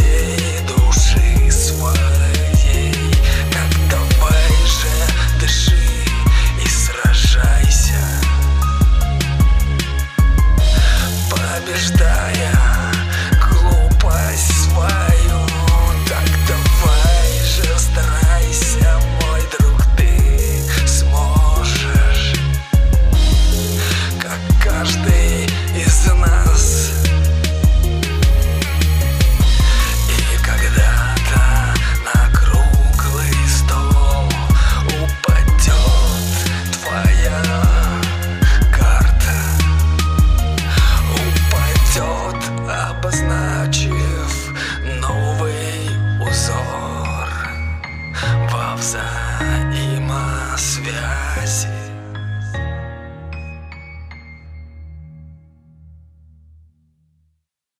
shit. See.